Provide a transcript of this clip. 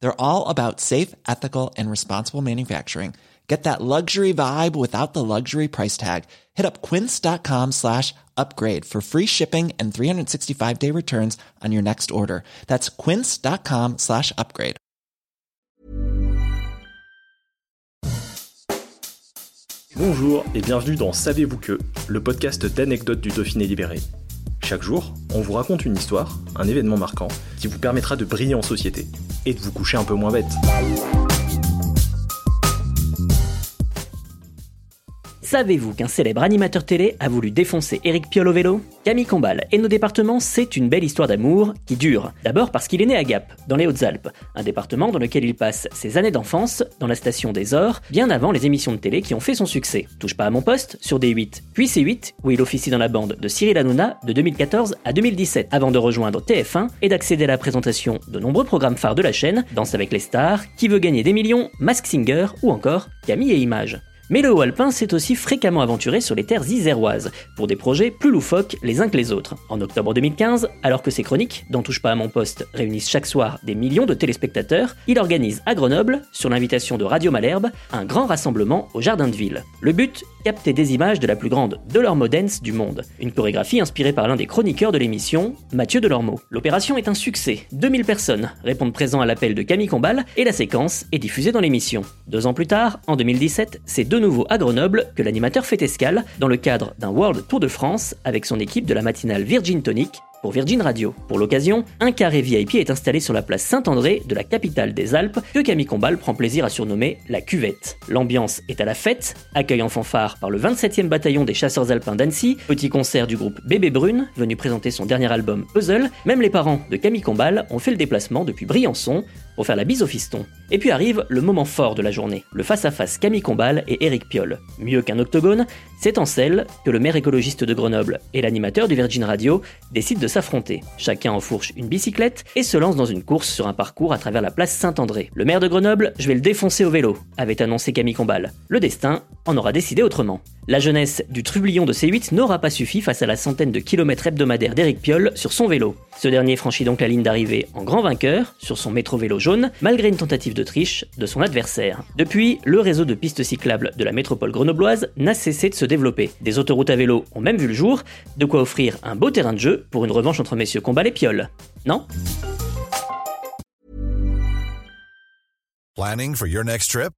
They're all about safe, ethical, and responsible manufacturing. Get that luxury vibe without the luxury price tag. Hit up quince.com slash upgrade for free shipping and 365 day returns on your next order. That's quince.com slash upgrade. Bonjour et bienvenue dans Savez-vous que, le podcast d'anecdotes du Dauphiné libéré. Chaque jour, on vous raconte une histoire, un événement marquant, qui vous permettra de briller en société et de vous coucher un peu moins bête. Savez-vous qu'un célèbre animateur télé a voulu défoncer Eric Piolle au Camille Combal et nos départements, c'est une belle histoire d'amour qui dure. D'abord parce qu'il est né à Gap, dans les Hautes-Alpes, un département dans lequel il passe ses années d'enfance, dans la station des Ors, bien avant les émissions de télé qui ont fait son succès. Touche pas à mon poste, sur D8, puis C8, où il officie dans la bande de Cyril Hanouna de 2014 à 2017, avant de rejoindre TF1 et d'accéder à la présentation de nombreux programmes phares de la chaîne, Danse avec les stars, Qui veut gagner des millions, Mask Singer ou encore Camille et Images. Mais le haut alpin s'est aussi fréquemment aventuré sur les terres iséroises, pour des projets plus loufoques les uns que les autres. En octobre 2015, alors que ses chroniques, dont touche pas à mon poste, réunissent chaque soir des millions de téléspectateurs, il organise à Grenoble, sur l'invitation de Radio Malherbe, un grand rassemblement au Jardin de Ville. Le but Capter des images de la plus grande Delormeau Dance du monde. Une chorégraphie inspirée par l'un des chroniqueurs de l'émission, Mathieu Delormeau. L'opération est un succès. 2000 personnes répondent présent à l'appel de Camille Combal et la séquence est diffusée dans l'émission. Deux ans plus tard, en 2017, c'est nouveau à Grenoble que l'animateur fait escale dans le cadre d'un World Tour de France avec son équipe de la matinale Virgin Tonic pour Virgin Radio. Pour l'occasion, un carré VIP est installé sur la place Saint-André de la capitale des Alpes que Camille Combal prend plaisir à surnommer la cuvette. L'ambiance est à la fête, accueil en fanfare par le 27e bataillon des chasseurs alpins d'Annecy, petit concert du groupe Bébé Brune venu présenter son dernier album Puzzle, même les parents de Camille Combal ont fait le déplacement depuis Briançon pour faire la bise au fiston. Et puis arrive le moment fort de la journée, le face-à-face Camille Combal et Eric Piolle. Mieux qu'un octogone, c'est en celle que le maire écologiste de Grenoble et l'animateur du Virgin Radio décident de s'affronter. Chacun enfourche une bicyclette et se lance dans une course sur un parcours à travers la place Saint-André. Le maire de Grenoble, je vais le défoncer au vélo, avait annoncé Camille Combal. Le destin en aura décidé autrement. La jeunesse du trublion de C8 n'aura pas suffi face à la centaine de kilomètres hebdomadaires d'Eric Piolle sur son vélo. Ce dernier franchit donc la ligne d'arrivée en grand vainqueur sur son métro vélo jaune, malgré une tentative de triche de son adversaire. Depuis, le réseau de pistes cyclables de la métropole grenobloise n'a cessé de se développer. Des autoroutes à vélo ont même vu le jour, de quoi offrir un beau terrain de jeu pour une revanche entre messieurs Combal et Piolle. Non? Planning for your next trip?